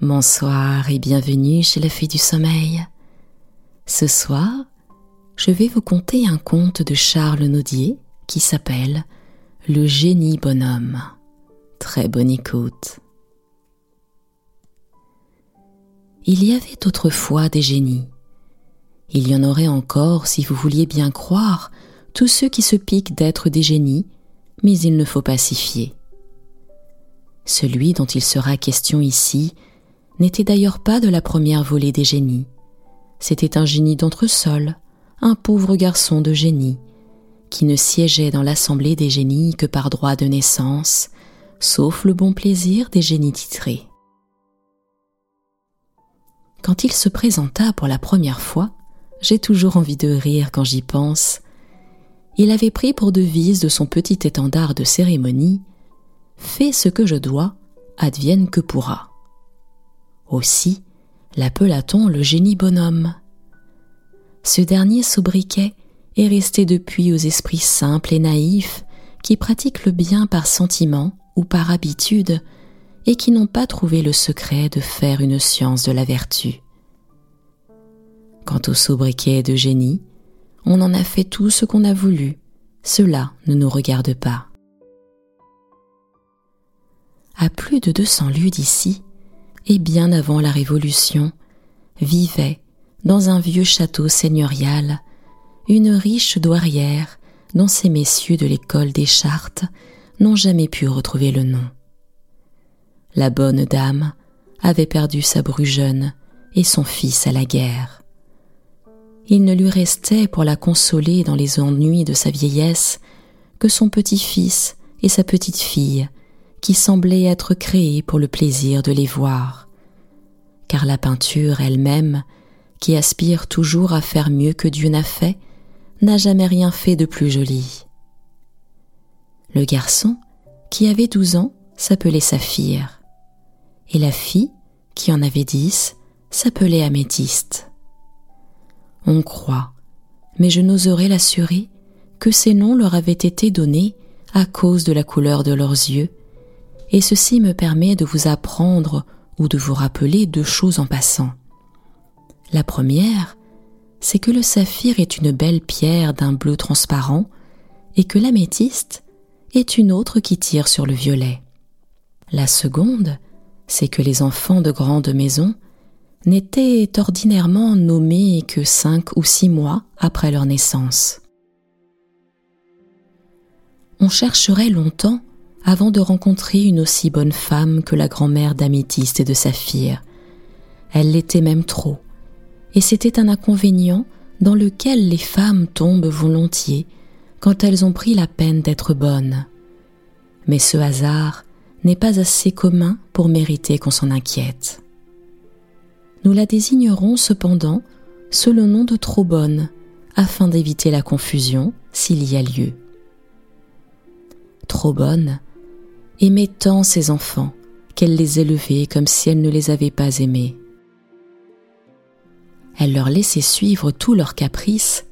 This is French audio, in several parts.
Bonsoir et bienvenue chez la Fée du Sommeil. Ce soir, je vais vous conter un conte de Charles Naudier qui s'appelle Le génie bonhomme. Très bonne écoute. Il y avait autrefois des génies. Il y en aurait encore si vous vouliez bien croire tous ceux qui se piquent d'être des génies, mais il ne faut pas s'y fier. Celui dont il sera question ici n'était d'ailleurs pas de la première volée des génies. C'était un génie d'entresol, un pauvre garçon de génie, qui ne siégeait dans l'assemblée des génies que par droit de naissance, sauf le bon plaisir des génies titrés. Quand il se présenta pour la première fois, j'ai toujours envie de rire quand j'y pense. Il avait pris pour devise de son petit étendard de cérémonie Fais ce que je dois, advienne que pourra. Aussi l'appela-t-on le génie bonhomme. Ce dernier sobriquet est resté depuis aux esprits simples et naïfs qui pratiquent le bien par sentiment ou par habitude et qui n'ont pas trouvé le secret de faire une science de la vertu. Quant au sobriquet de génie, on en a fait tout ce qu'on a voulu, cela ne nous regarde pas. Plus de 200 lieues d'ici, et bien avant la Révolution, vivait, dans un vieux château seigneurial, une riche douairière dont ces messieurs de l'école des chartes n'ont jamais pu retrouver le nom. La bonne dame avait perdu sa bru jeune et son fils à la guerre. Il ne lui restait pour la consoler dans les ennuis de sa vieillesse que son petit-fils et sa petite-fille qui semblaient être créés pour le plaisir de les voir. Car la peinture elle-même, qui aspire toujours à faire mieux que Dieu n'a fait, n'a jamais rien fait de plus joli. Le garçon, qui avait douze ans, s'appelait Saphir, et la fille, qui en avait dix, s'appelait Améthyste. On croit, mais je n'oserais l'assurer, que ces noms leur avaient été donnés à cause de la couleur de leurs yeux et ceci me permet de vous apprendre ou de vous rappeler deux choses en passant. La première, c'est que le saphir est une belle pierre d'un bleu transparent et que l'améthyste est une autre qui tire sur le violet. La seconde, c'est que les enfants de grandes maisons n'étaient ordinairement nommés que cinq ou six mois après leur naissance. On chercherait longtemps avant de rencontrer une aussi bonne femme que la grand-mère d'Améthyste et de Saphir. Elle l'était même trop, et c'était un inconvénient dans lequel les femmes tombent volontiers quand elles ont pris la peine d'être bonnes. Mais ce hasard n'est pas assez commun pour mériter qu'on s'en inquiète. Nous la désignerons cependant sous le nom de trop bonne, afin d'éviter la confusion s'il y a lieu. Trop bonne aimait tant ses enfants qu'elle les élevait comme si elle ne les avait pas aimés. Elle leur laissait suivre tous leurs caprices,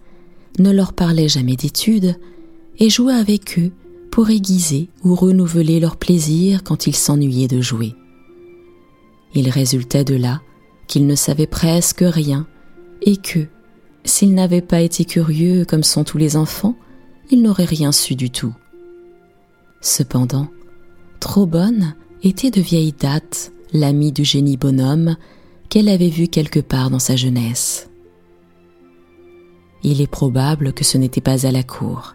ne leur parlait jamais d'études et jouait avec eux pour aiguiser ou renouveler leur plaisir quand ils s'ennuyaient de jouer. Il résultait de là qu'ils ne savaient presque rien et que, s'ils n'avaient pas été curieux comme sont tous les enfants, ils n'auraient rien su du tout. Cependant, trop bonne, était de vieille date l'amie du génie bonhomme qu'elle avait vu quelque part dans sa jeunesse. Il est probable que ce n'était pas à la cour.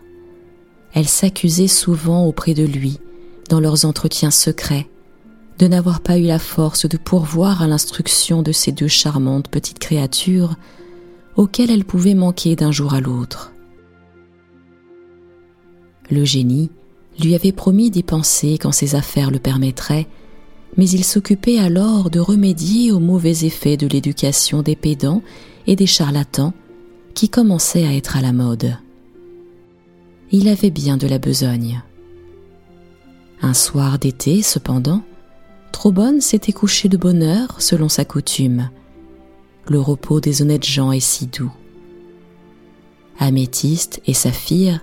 Elle s'accusait souvent auprès de lui, dans leurs entretiens secrets, de n'avoir pas eu la force de pourvoir à l'instruction de ces deux charmantes petites créatures auxquelles elle pouvait manquer d'un jour à l'autre. Le génie, lui avait promis d'y penser quand ses affaires le permettraient, mais il s'occupait alors de remédier aux mauvais effets de l'éducation des pédants et des charlatans qui commençaient à être à la mode. Il avait bien de la besogne. Un soir d'été, cependant, Trobonne s'était couché de bonne heure selon sa coutume. Le repos des honnêtes gens est si doux. Améthyste et Saphir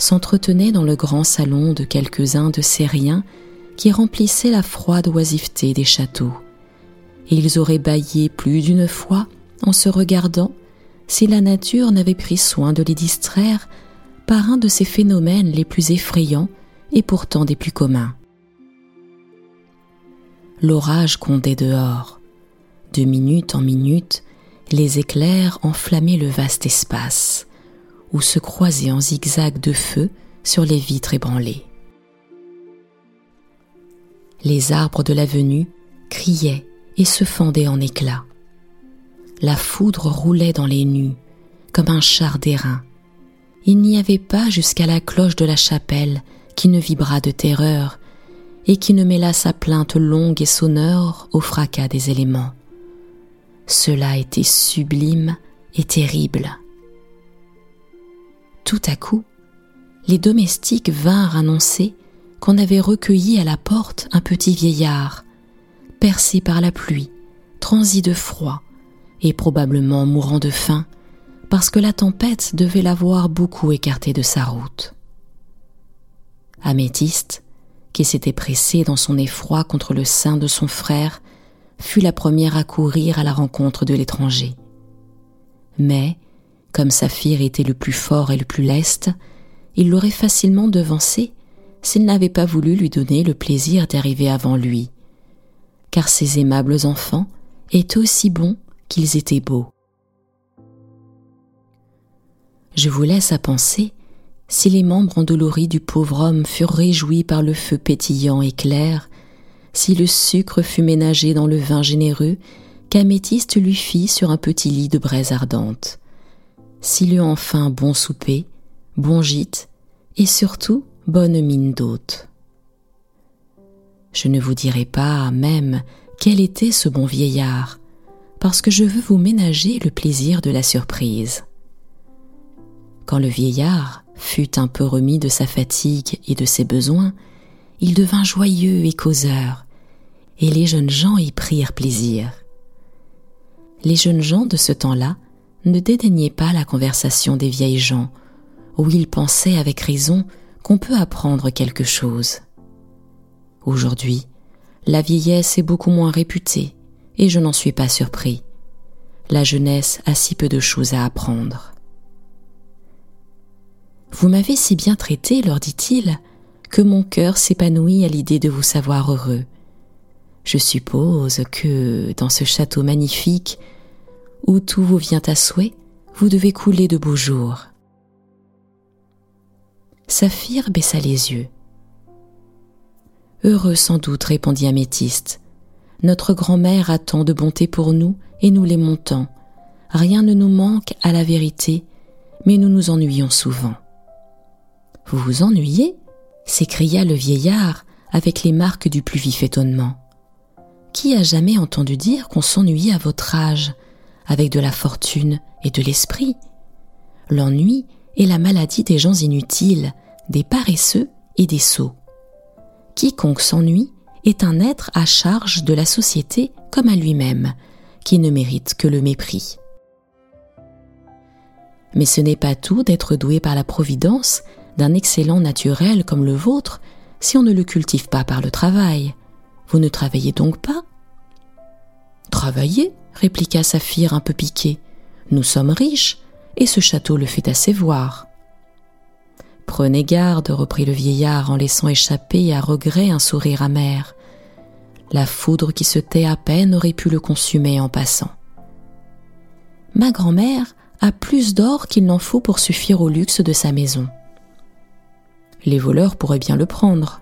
s'entretenait dans le grand salon de quelques-uns de ces riens qui remplissaient la froide oisiveté des châteaux et ils auraient bâillé plus d'une fois en se regardant si la nature n'avait pris soin de les distraire par un de ces phénomènes les plus effrayants et pourtant des plus communs. L'orage condait dehors. De minute en minute, les éclairs enflammaient le vaste espace, où se croisaient en zigzag de feu sur les vitres ébranlées. Les arbres de l'avenue criaient et se fendaient en éclats. La foudre roulait dans les nues, comme un char d'airain. Il n'y avait pas jusqu'à la cloche de la chapelle qui ne vibrât de terreur et qui ne mêlât sa plainte longue et sonore au fracas des éléments. Cela était sublime et terrible. Tout à coup, les domestiques vinrent annoncer qu'on avait recueilli à la porte un petit vieillard, percé par la pluie, transi de froid et probablement mourant de faim, parce que la tempête devait l'avoir beaucoup écarté de sa route. Améthyste, qui s'était pressée dans son effroi contre le sein de son frère, fut la première à courir à la rencontre de l'étranger. Mais, comme Saphir était le plus fort et le plus leste, il l'aurait facilement devancé s'il n'avait pas voulu lui donner le plaisir d'arriver avant lui, car ces aimables enfants étaient aussi bons qu'ils étaient beaux. Je vous laisse à penser si les membres endoloris du pauvre homme furent réjouis par le feu pétillant et clair, si le sucre fut ménagé dans le vin généreux qu'Améthyste lui fit sur un petit lit de braise ardente, s'il eut enfin bon souper, bon gîte et surtout bonne mine d'hôte. Je ne vous dirai pas même quel était ce bon vieillard, parce que je veux vous ménager le plaisir de la surprise. Quand le vieillard fut un peu remis de sa fatigue et de ses besoins, il devint joyeux et causeur, et les jeunes gens y prirent plaisir. Les jeunes gens de ce temps-là ne dédaignaient pas la conversation des vieilles gens, où ils pensaient avec raison qu'on peut apprendre quelque chose. Aujourd'hui, la vieillesse est beaucoup moins réputée, et je n'en suis pas surpris. La jeunesse a si peu de choses à apprendre. Vous m'avez si bien traité, leur dit-il, que mon cœur s'épanouit à l'idée de vous savoir heureux. Je suppose que, dans ce château magnifique, où tout vous vient à souhait, vous devez couler de beaux jours. Saphir baissa les yeux. Heureux sans doute, répondit Améthyste. Notre grand-mère a tant de bonté pour nous et nous l'aimons tant. Rien ne nous manque à la vérité, mais nous nous ennuyons souvent. Vous vous ennuyez? s'écria le vieillard avec les marques du plus vif étonnement. Qui a jamais entendu dire qu'on s'ennuyait à votre âge, avec de la fortune et de l'esprit L'ennui est la maladie des gens inutiles, des paresseux et des sots. Quiconque s'ennuie est un être à charge de la société comme à lui-même, qui ne mérite que le mépris. Mais ce n'est pas tout d'être doué par la Providence d'un excellent naturel comme le vôtre si on ne le cultive pas par le travail. Vous ne travaillez donc pas? Travailler répliqua Saphir un peu piqué. Nous sommes riches, et ce château le fait assez voir. Prenez garde, reprit le vieillard en laissant échapper à regret un sourire amer. La foudre qui se tait à peine aurait pu le consumer en passant. Ma grand-mère a plus d'or qu'il n'en faut pour suffire au luxe de sa maison. Les voleurs pourraient bien le prendre.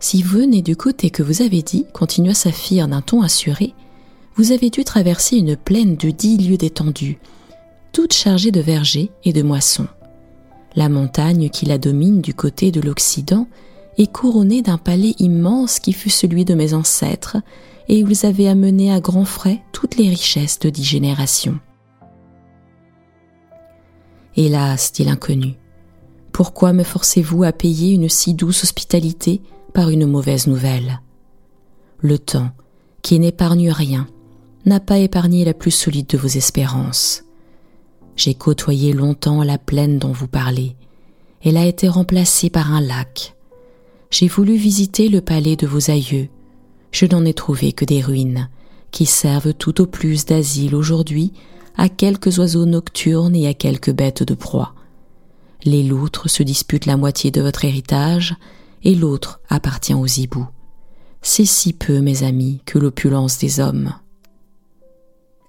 Si vous venez du côté que vous avez dit, continua Saphir d'un ton assuré, vous avez dû traverser une plaine de dix lieues d'étendue, toute chargée de vergers et de moissons. La montagne qui la domine du côté de l'Occident est couronnée d'un palais immense qui fut celui de mes ancêtres, et ils avaient amené à grands frais toutes les richesses de dix générations. Hélas, dit l'inconnu, pourquoi me forcez-vous à payer une si douce hospitalité par une mauvaise nouvelle? Le temps, qui n'épargne rien, n'a pas épargné la plus solide de vos espérances. J'ai côtoyé longtemps la plaine dont vous parlez. Elle a été remplacée par un lac. J'ai voulu visiter le palais de vos aïeux. Je n'en ai trouvé que des ruines, qui servent tout au plus d'asile aujourd'hui à quelques oiseaux nocturnes et à quelques bêtes de proie. Les loutres se disputent la moitié de votre héritage, et l'autre appartient aux hiboux. C'est si peu, mes amis, que l'opulence des hommes.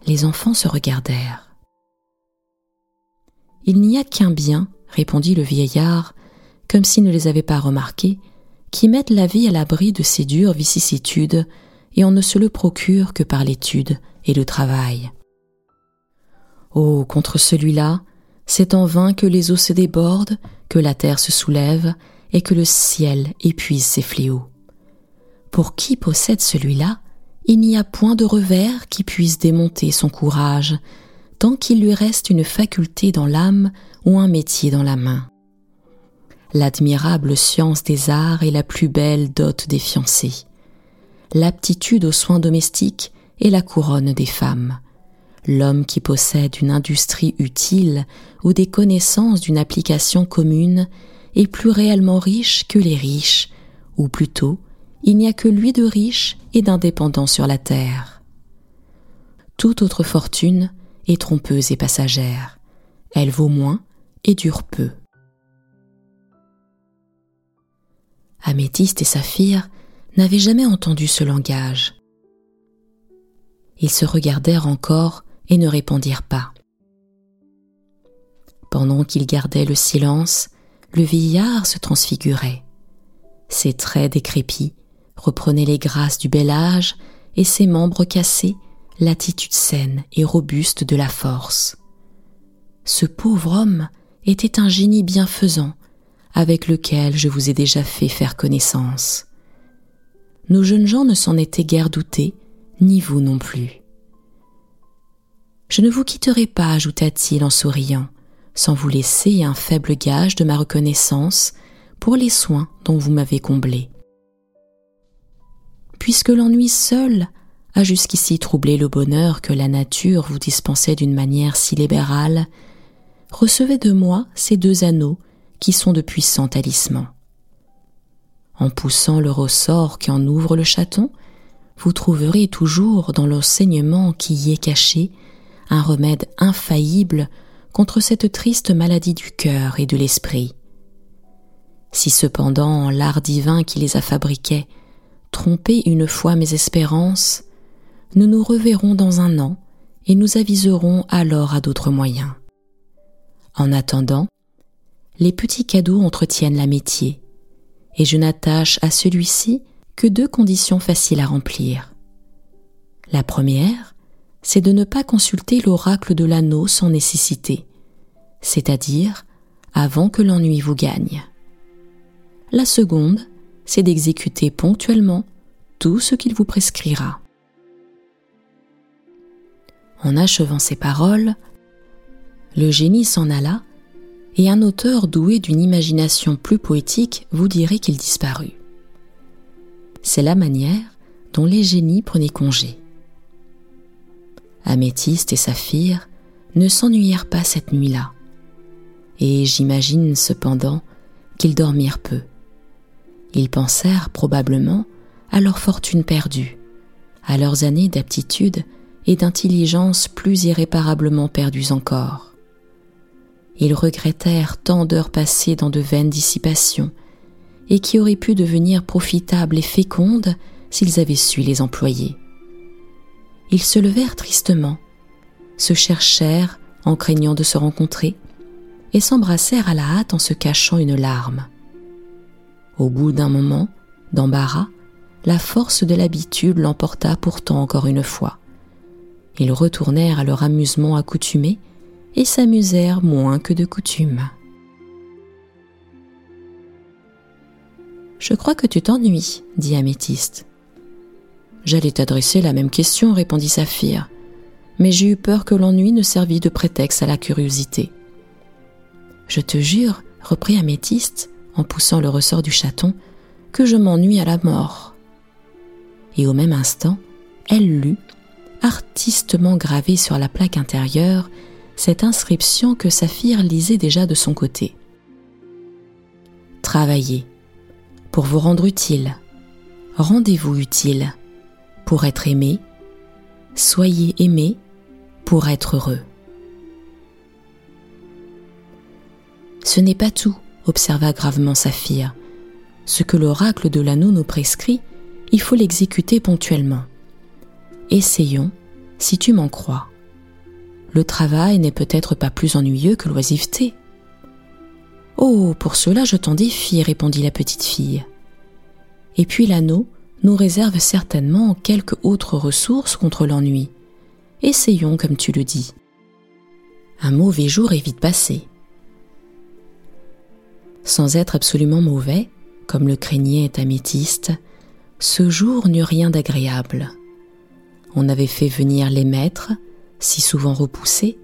Les enfants se regardèrent. Il n'y a qu'un bien, répondit le vieillard, comme s'il ne les avait pas remarqués, qui mette la vie à l'abri de ces dures vicissitudes, et on ne se le procure que par l'étude et le travail. Oh, contre celui-là, c'est en vain que les eaux se débordent, que la terre se soulève, et que le ciel épuise ses fléaux. Pour qui possède celui-là, il n'y a point de revers qui puisse démonter son courage, tant qu'il lui reste une faculté dans l'âme ou un métier dans la main. L'admirable science des arts est la plus belle dot des fiancés. L'aptitude aux soins domestiques est la couronne des femmes. L'homme qui possède une industrie utile ou des connaissances d'une application commune est plus réellement riche que les riches, ou plutôt, il n'y a que lui de riche et d'indépendant sur la terre. Toute autre fortune est trompeuse et passagère. Elle vaut moins et dure peu. Améthyste et Saphir n'avaient jamais entendu ce langage. Ils se regardèrent encore et ne répondirent pas. Pendant qu'ils gardaient le silence, le vieillard se transfigurait. Ses traits décrépits reprenaient les grâces du bel âge et ses membres cassés l'attitude saine et robuste de la force. Ce pauvre homme était un génie bienfaisant avec lequel je vous ai déjà fait faire connaissance. Nos jeunes gens ne s'en étaient guère doutés, ni vous non plus. Je ne vous quitterai pas, ajouta-t-il en souriant, sans vous laisser un faible gage de ma reconnaissance pour les soins dont vous m'avez comblé. Puisque l'ennui seul a jusqu'ici troublé le bonheur que la nature vous dispensait d'une manière si libérale, recevez de moi ces deux anneaux qui sont de puissants talismans. En poussant le ressort qui en ouvre le chaton, vous trouverez toujours dans l'enseignement qui y est caché un remède infaillible contre cette triste maladie du cœur et de l'esprit. Si cependant l'art divin qui les a fabriqués trompait une fois mes espérances, nous nous reverrons dans un an et nous aviserons alors à d'autres moyens. En attendant, les petits cadeaux entretiennent l'amitié, et je n'attache à celui-ci que deux conditions faciles à remplir. La première, c'est de ne pas consulter l'oracle de l'anneau sans nécessité, c'est-à-dire avant que l'ennui vous gagne. La seconde, c'est d'exécuter ponctuellement tout ce qu'il vous prescrira. En achevant ces paroles, le génie s'en alla, et un auteur doué d'une imagination plus poétique vous dirait qu'il disparut. C'est la manière dont les génies prenaient congé. Améthyste et Saphir ne s'ennuyèrent pas cette nuit-là, et j'imagine cependant qu'ils dormirent peu. Ils pensèrent probablement à leur fortune perdue, à leurs années d'aptitude et d'intelligence plus irréparablement perdues encore. Ils regrettèrent tant d'heures passées dans de vaines dissipations, et qui auraient pu devenir profitables et fécondes s'ils avaient su les employer. Ils se levèrent tristement, se cherchèrent en craignant de se rencontrer, et s'embrassèrent à la hâte en se cachant une larme. Au bout d'un moment, d'embarras, la force de l'habitude l'emporta pourtant encore une fois. Ils retournèrent à leur amusement accoutumé et s'amusèrent moins que de coutume. Je crois que tu t'ennuies, dit Améthyste. J'allais t'adresser la même question, répondit Saphir, mais j'ai eu peur que l'ennui ne servît de prétexte à la curiosité. Je te jure, reprit Améthyste, en poussant le ressort du chaton, que je m'ennuie à la mort. Et au même instant, elle lut, artistement gravée sur la plaque intérieure, cette inscription que Saphir lisait déjà de son côté. Travaillez pour vous rendre utile. Rendez-vous utile pour être aimé, Soyez aimés pour être heureux. Ce n'est pas tout, observa gravement Saphir. Ce que l'oracle de l'anneau nous prescrit, il faut l'exécuter ponctuellement. Essayons, si tu m'en crois. Le travail n'est peut-être pas plus ennuyeux que l'oisiveté. Oh, pour cela je t'en défie, répondit la petite fille. Et puis l'anneau nous réserve certainement quelques autres ressources contre l'ennui. Essayons comme tu le dis. Un mauvais jour est vite passé. Sans être absolument mauvais, comme le craignait Améthyste, ce jour n'eut rien d'agréable. On avait fait venir les maîtres, si souvent repoussés,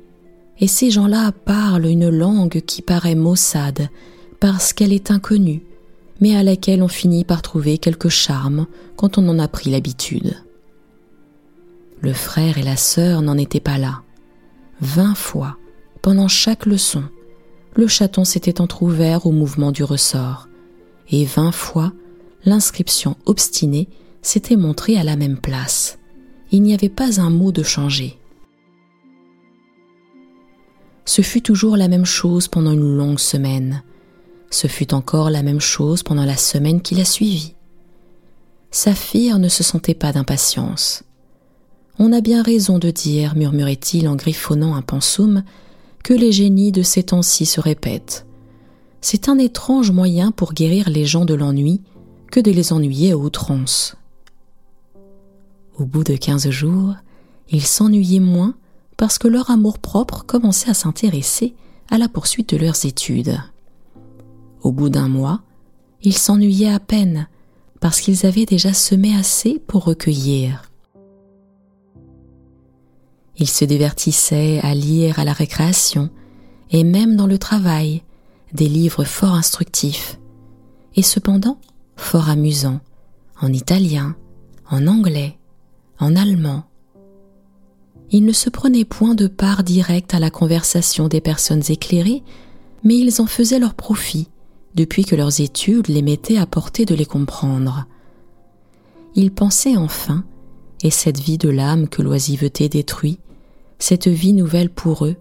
et ces gens-là parlent une langue qui paraît maussade parce qu'elle est inconnue, mais à laquelle on finit par trouver quelque charme quand on en a pris l'habitude. Le frère et la sœur n'en étaient pas là. Vingt fois, pendant chaque leçon, le chaton s'était entr'ouvert au mouvement du ressort, et vingt fois, l'inscription obstinée s'était montrée à la même place. Il n'y avait pas un mot de changé. Ce fut toujours la même chose pendant une longue semaine. Ce fut encore la même chose pendant la semaine qui la suivit. Saphir ne se sentait pas d'impatience. On a bien raison de dire, murmurait-il en griffonnant un pensum, que les génies de ces temps-ci se répètent. C'est un étrange moyen pour guérir les gens de l'ennui que de les ennuyer à outrance. Au bout de quinze jours, ils s'ennuyaient moins parce que leur amour-propre commençait à s'intéresser à la poursuite de leurs études. Au bout d'un mois, ils s'ennuyaient à peine parce qu'ils avaient déjà semé assez pour recueillir. Ils se divertissaient à lire à la récréation et même dans le travail des livres fort instructifs et cependant fort amusants en italien, en anglais, en allemand, ils ne se prenaient point de part directe à la conversation des personnes éclairées, mais ils en faisaient leur profit, depuis que leurs études les mettaient à portée de les comprendre. Ils pensaient enfin, et cette vie de l'âme que l'oisiveté détruit, cette vie nouvelle pour eux,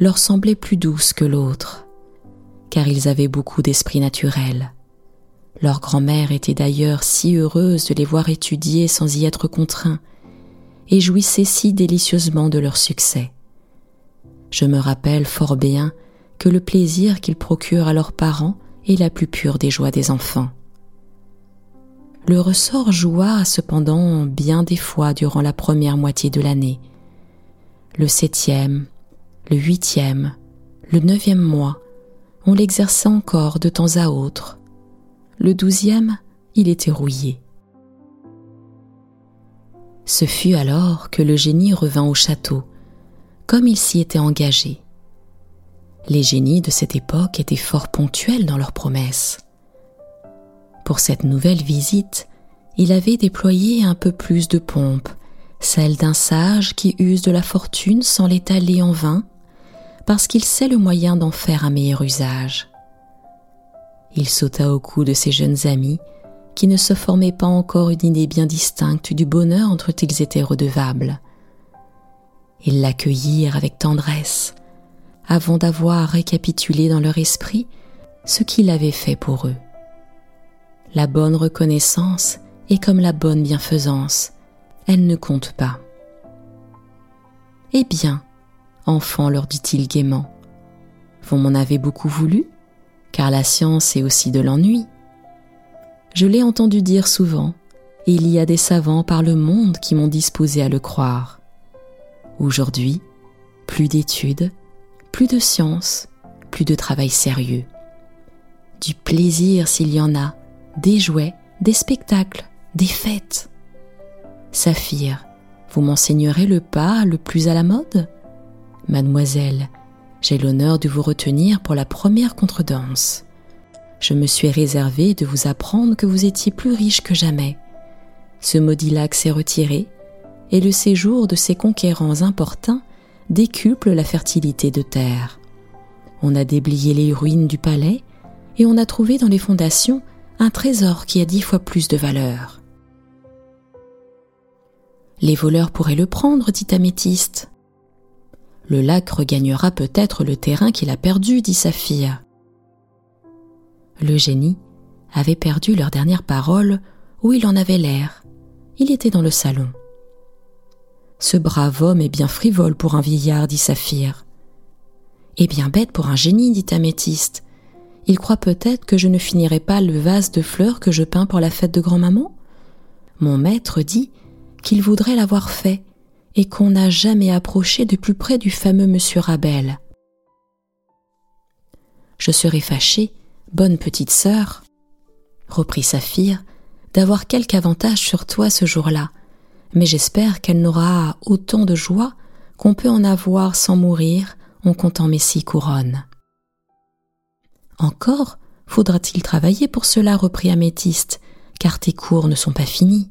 leur semblait plus douce que l'autre, car ils avaient beaucoup d'esprit naturel. Leur grand-mère était d'ailleurs si heureuse de les voir étudier sans y être contraints, et jouissaient si délicieusement de leur succès. Je me rappelle fort bien que le plaisir qu'ils procurent à leurs parents est la plus pure des joies des enfants. Le ressort joua cependant bien des fois durant la première moitié de l'année. Le septième, le huitième, le neuvième mois, on l'exerça encore de temps à autre. Le douzième, il était rouillé. Ce fut alors que le génie revint au château, comme il s'y était engagé. Les génies de cette époque étaient fort ponctuels dans leurs promesses. Pour cette nouvelle visite, il avait déployé un peu plus de pompe, celle d'un sage qui use de la fortune sans l'étaler en vain, parce qu'il sait le moyen d'en faire un meilleur usage. Il sauta au cou de ses jeunes amis qui ne se formait pas encore une idée bien distincte du bonheur entre ils étaient redevables. Ils l'accueillirent avec tendresse, avant d'avoir récapitulé dans leur esprit ce qu'il avait fait pour eux. La bonne reconnaissance est comme la bonne bienfaisance, elle ne compte pas. Eh bien, enfant, leur dit-il gaiement, vous m'en avez beaucoup voulu, car la science est aussi de l'ennui. Je l'ai entendu dire souvent, et il y a des savants par le monde qui m'ont disposé à le croire. Aujourd'hui, plus d'études, plus de science, plus de travail sérieux. Du plaisir s'il y en a, des jouets, des spectacles, des fêtes. Saphir, vous m'enseignerez le pas le plus à la mode? Mademoiselle, j'ai l'honneur de vous retenir pour la première contredanse je me suis réservé de vous apprendre que vous étiez plus riche que jamais. Ce maudit lac s'est retiré, et le séjour de ces conquérants importuns décuple la fertilité de terre. On a déblayé les ruines du palais, et on a trouvé dans les fondations un trésor qui a dix fois plus de valeur. Les voleurs pourraient le prendre, dit Améthyste. Le lac regagnera peut-être le terrain qu'il a perdu, dit Saphir. Le génie avait perdu leur dernière parole où il en avait l'air. Il était dans le salon. Ce brave homme est bien frivole pour un vieillard, dit Saphir. Et bien bête pour un génie, dit Améthyste. Il croit peut-être que je ne finirai pas le vase de fleurs que je peins pour la fête de grand-maman Mon maître dit qu'il voudrait l'avoir fait et qu'on n'a jamais approché de plus près du fameux monsieur Rabel. Je serai fâchée, bonne petite sœur, reprit Saphir, d'avoir quelque avantage sur toi ce jour-là, mais j'espère qu'elle n'aura autant de joie qu'on peut en avoir sans mourir en comptant mes six couronnes. Encore faudra-t-il travailler pour cela, reprit Améthyste, car tes cours ne sont pas finis.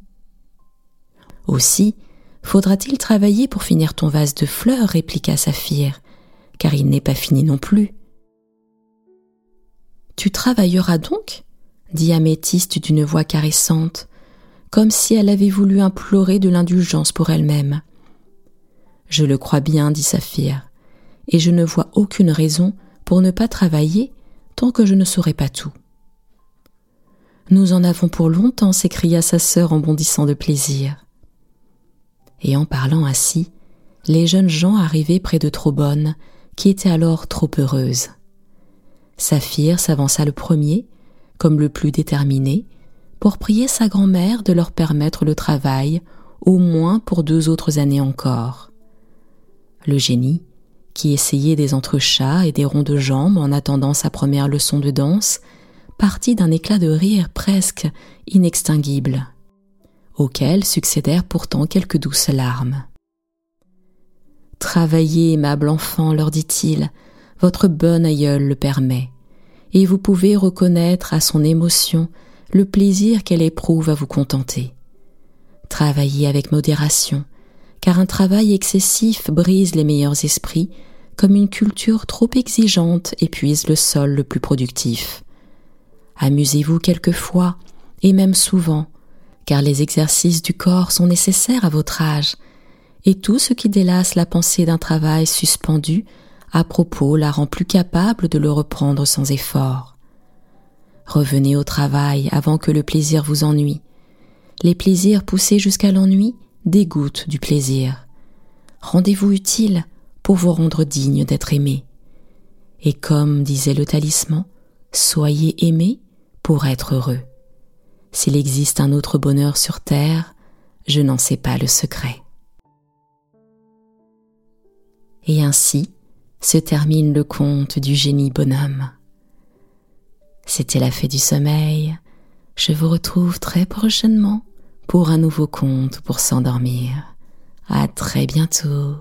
Aussi faudra-t-il travailler pour finir ton vase de fleurs, répliqua Saphir, car il n'est pas fini non plus. Tu travailleras donc? dit Améthyste d'une voix caressante, comme si elle avait voulu implorer de l'indulgence pour elle-même. Je le crois bien, dit Saphir, et je ne vois aucune raison pour ne pas travailler tant que je ne saurai pas tout. Nous en avons pour longtemps, s'écria sa sœur en bondissant de plaisir. Et en parlant ainsi, les jeunes gens arrivaient près de Trobonne, qui était alors trop heureuse. Saphir s'avança le premier, comme le plus déterminé, pour prier sa grand-mère de leur permettre le travail, au moins pour deux autres années encore. Le génie, qui essayait des entrechats et des ronds de jambes en attendant sa première leçon de danse, partit d'un éclat de rire presque inextinguible, auquel succédèrent pourtant quelques douces larmes. Travaillez, aimable enfant, leur dit-il, votre bon aïeul le permet, et vous pouvez reconnaître à son émotion le plaisir qu'elle éprouve à vous contenter. Travaillez avec modération, car un travail excessif brise les meilleurs esprits, comme une culture trop exigeante épuise le sol le plus productif. Amusez-vous quelquefois, et même souvent, car les exercices du corps sont nécessaires à votre âge, et tout ce qui délasse la pensée d'un travail suspendu à propos la rend plus capable de le reprendre sans effort. Revenez au travail avant que le plaisir vous ennuie. Les plaisirs poussés jusqu'à l'ennui dégoûtent du plaisir. Rendez-vous utile pour vous rendre digne d'être aimé. Et comme disait le talisman, soyez aimé pour être heureux. S'il existe un autre bonheur sur terre, je n'en sais pas le secret. Et ainsi, se termine le conte du génie bonhomme. C'était la fée du sommeil. Je vous retrouve très prochainement pour un nouveau conte pour s'endormir. À très bientôt.